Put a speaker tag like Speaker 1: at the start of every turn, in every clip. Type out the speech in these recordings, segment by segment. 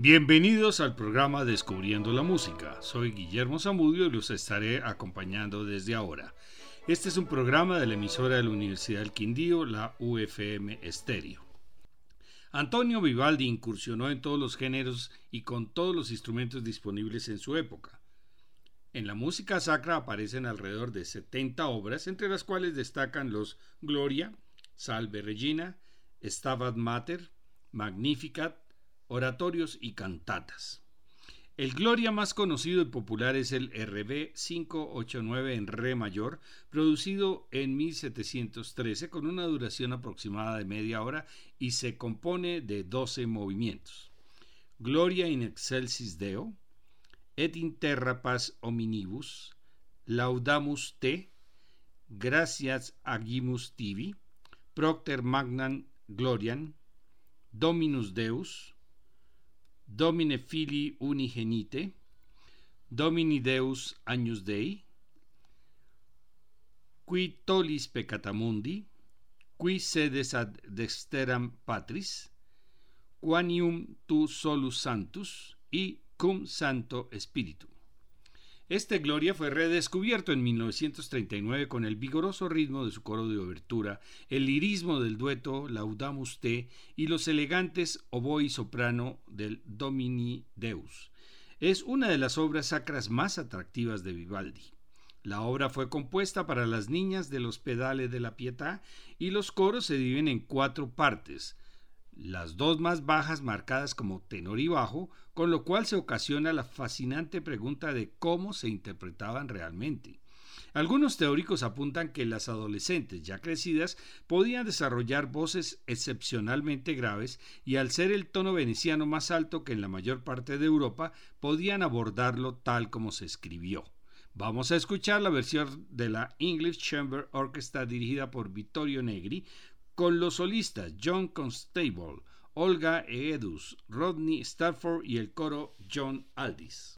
Speaker 1: Bienvenidos al programa Descubriendo la Música. Soy Guillermo Zamudio y los estaré acompañando desde ahora. Este es un programa de la emisora de la Universidad del Quindío, la UFM Estéreo. Antonio Vivaldi incursionó en todos los géneros y con todos los instrumentos disponibles en su época. En la música sacra aparecen alrededor de 70 obras, entre las cuales destacan los Gloria, Salve Regina, Stabat Mater, Magnificat, oratorios y cantatas. El Gloria más conocido y popular es el RB 589 en Re mayor, producido en 1713 con una duración aproximada de media hora y se compone de 12 movimientos. Gloria in excelsis Deo, et in terra paz hominibus, laudamus te, gracias agimus tibi, procter magnan glorian, dominus Deus, Domine Filii unigenite, Domini Deus Agnus Dei, qui tollis peccata mundi, qui sedes ad dexteram Patris, quanium tu solus sanctus, i cum Santo Spiritu. Este Gloria fue redescubierto en 1939 con el vigoroso ritmo de su coro de obertura, el lirismo del dueto Laudamus Te y los elegantes oboe y soprano del Domini Deus. Es una de las obras sacras más atractivas de Vivaldi. La obra fue compuesta para las niñas del Hospedale de la Pietà y los coros se dividen en cuatro partes, las dos más bajas marcadas como tenor y bajo, con lo cual se ocasiona la fascinante pregunta de cómo se interpretaban realmente. Algunos teóricos apuntan que las adolescentes ya crecidas podían desarrollar voces excepcionalmente graves y al ser el tono veneciano más alto que en la mayor parte de Europa, podían abordarlo tal como se escribió. Vamos a escuchar la versión de la English Chamber Orchestra dirigida por Vittorio Negri, con los solistas John Constable, Olga Edus, Rodney Stafford y el coro John Aldis.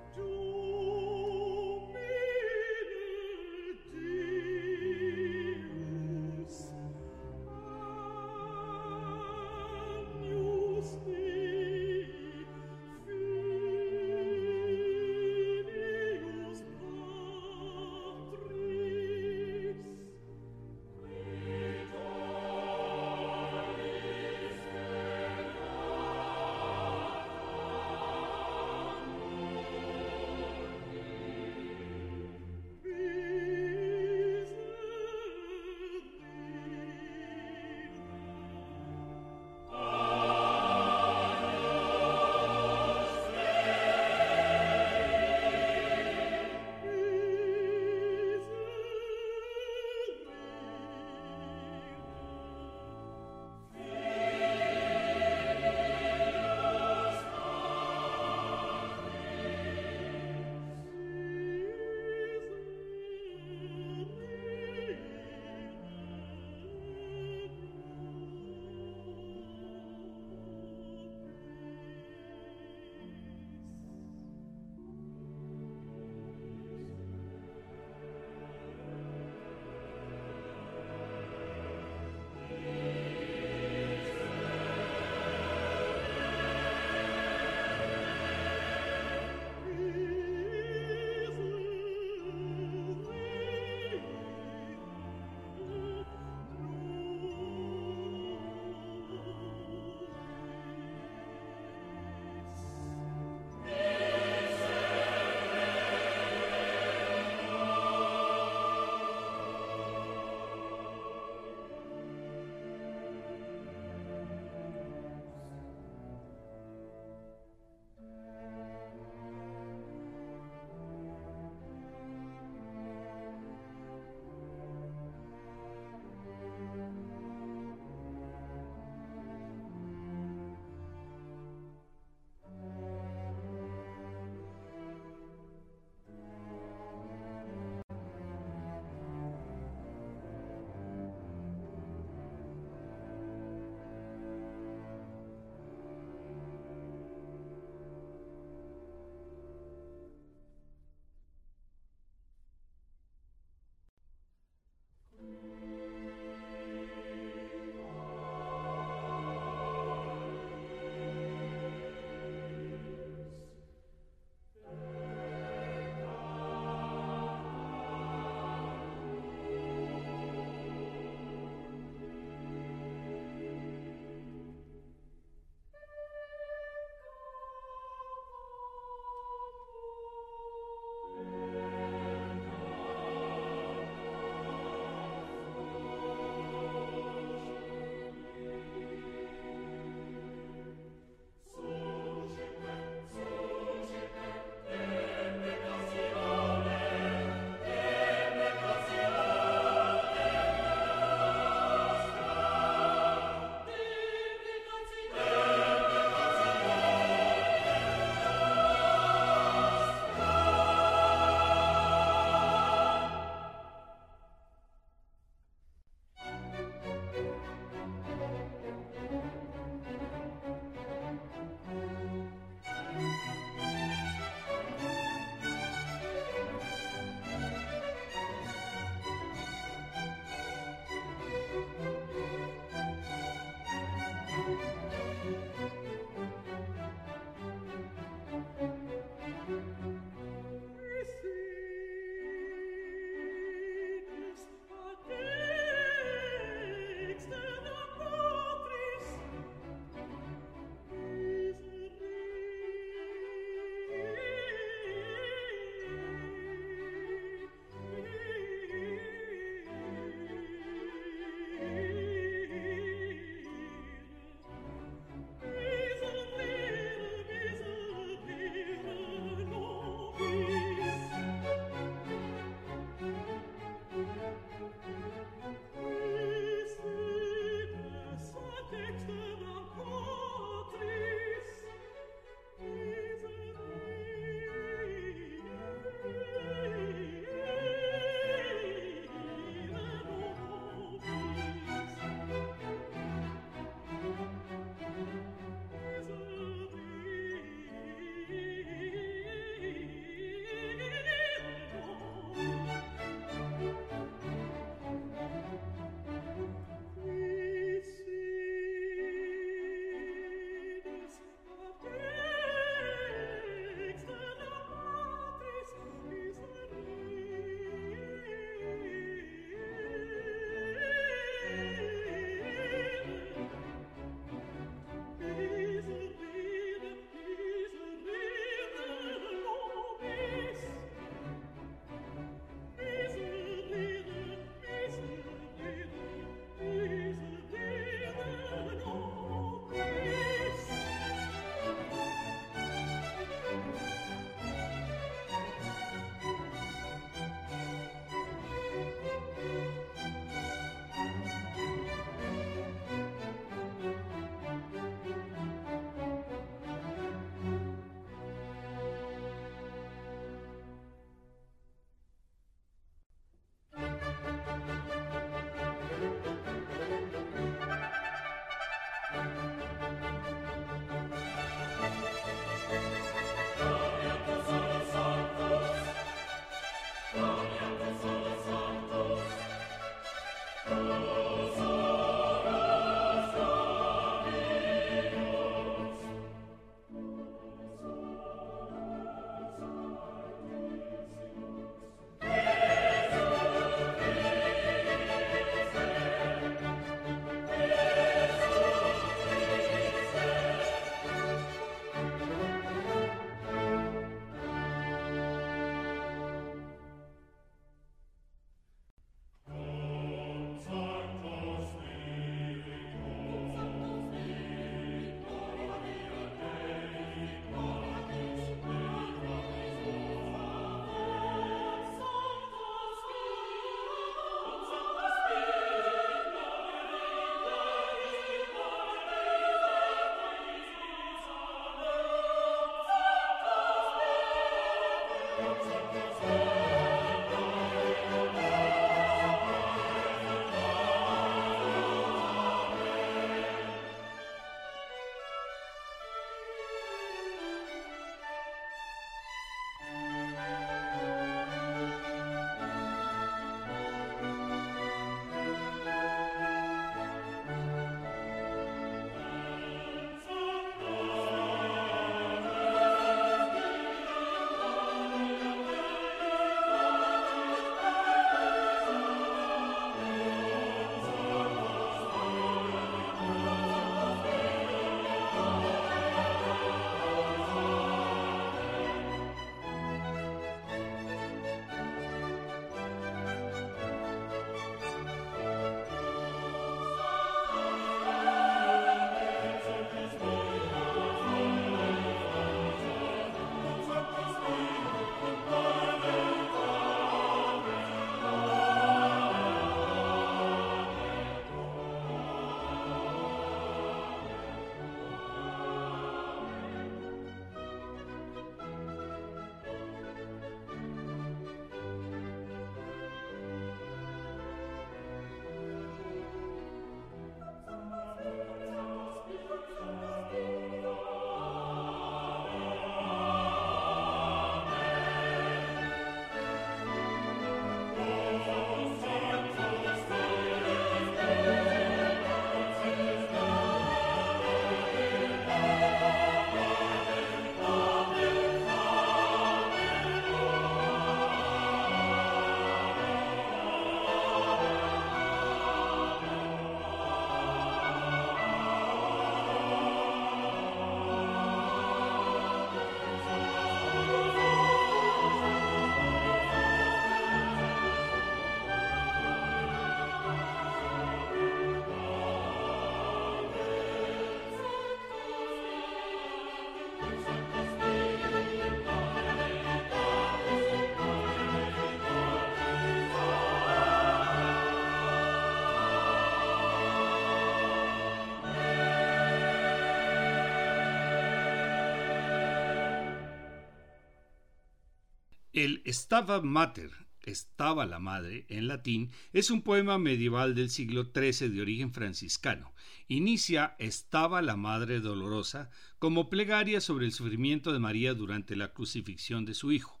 Speaker 1: El Stabat Mater, estaba la madre, en latín, es un poema medieval del siglo XIII de origen franciscano. Inicia Estaba la Madre Dolorosa como plegaria sobre el sufrimiento de María durante la crucifixión de su hijo.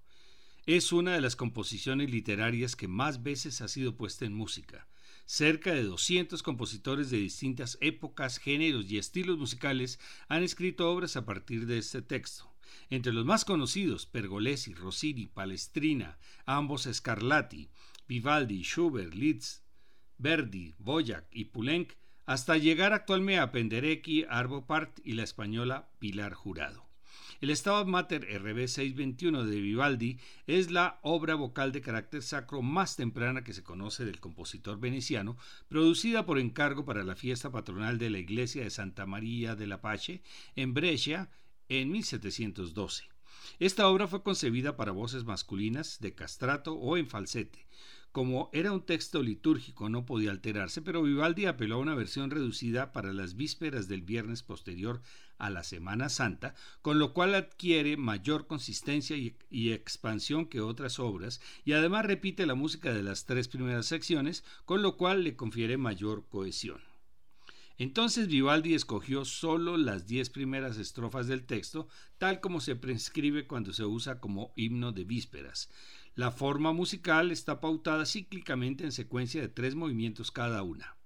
Speaker 1: Es una de las composiciones literarias que más veces ha sido puesta en música. Cerca de 200 compositores de distintas épocas, géneros y estilos musicales han escrito obras a partir de este texto. Entre los más conocidos, Pergolesi, Rossini, Palestrina, ambos Scarlatti, Vivaldi, Schubert, Liszt, Verdi, Boyac y Poulenc, hasta llegar actualmente a Penderecki, Arvo Part y la española Pilar Jurado. El Stabat Mater RB 621 de Vivaldi es la obra vocal de carácter sacro más temprana que se conoce del compositor veneciano, producida por encargo para la fiesta patronal de la iglesia de Santa María de la Pace en Brescia en 1712. Esta obra fue concebida para voces masculinas de castrato o en falsete. Como era un texto litúrgico no podía alterarse, pero Vivaldi apeló a una versión reducida para las vísperas del viernes posterior a la Semana Santa, con lo cual adquiere mayor consistencia y, y, expansión que otras obras, y además repite la música de las tres primeras secciones, con lo cual le confiere mayor cohesión. Entonces Vivaldi escogió solo las diez primeras estrofas del texto, tal como se prescribe cuando se usa como himno de vísperas. La forma musical está pautada cíclicamente en secuencia de tres movimientos cada una.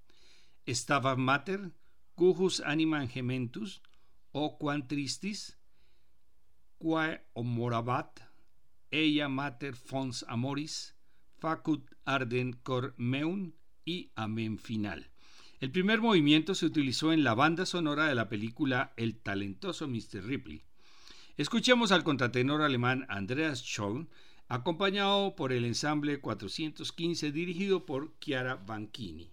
Speaker 1: Stava mater, cujus animam gementus, o quan tristis, quae morabat, ella mater fons amoris, facut arden cor meum y amen final. El primer movimiento se utilizó en la banda sonora de la película El talentoso Mr. Ripley. Escuchemos al contratenor alemán Andreas Scholl, acompañado por el ensamble 415 dirigido por Chiara Banchini.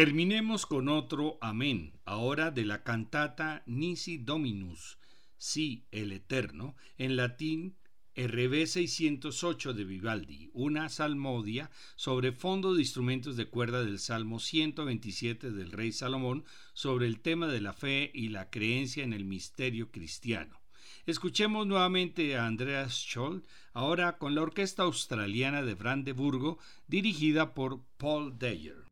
Speaker 1: Terminemos con otro amén, ahora de la cantata Nisi Dominus, sí, el Eterno, en latín RB 608 de Vivaldi, una salmodia sobre fondo de instrumentos de cuerda del Salmo 127 del rey Salomón sobre el tema de la fe y la creencia en el misterio cristiano. Escuchemos nuevamente a Andreas Scholl, ahora con la Orquesta Australiana de Brandeburgo, dirigida por Paul Deyer.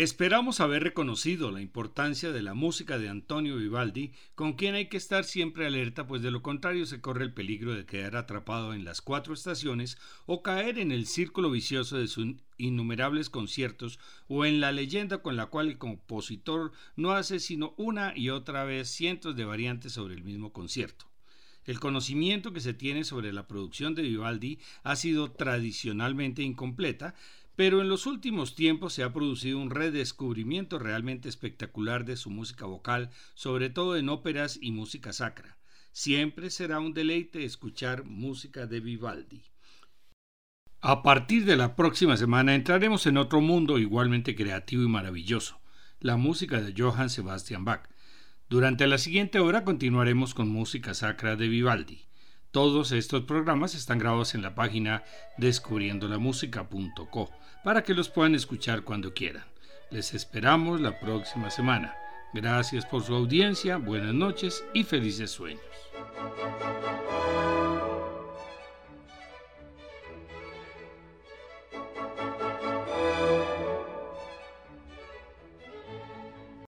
Speaker 1: Esperamos haber reconocido la importancia de la música de Antonio Vivaldi, con quien hay que estar siempre alerta, pues de lo contrario se corre el peligro de quedar atrapado en las cuatro estaciones o caer en el círculo vicioso de sus innumerables conciertos o en la leyenda con la cual el compositor no hace sino una y otra vez cientos de variantes sobre el mismo concierto. El conocimiento que se tiene sobre la producción de Vivaldi ha sido tradicionalmente incompleta, pero en los últimos tiempos se ha producido un redescubrimiento realmente espectacular de su música vocal, sobre todo en óperas y música sacra. Siempre será un deleite escuchar música de Vivaldi. A partir de la próxima semana entraremos en otro mundo igualmente creativo y maravilloso, la música de Johann Sebastian Bach. Durante la siguiente hora continuaremos con música sacra de Vivaldi. Todos estos programas están grabados en la página descubriendolamusica.co para que los puedan escuchar cuando quieran. Les esperamos la próxima semana. Gracias por su audiencia, buenas noches y felices sueños.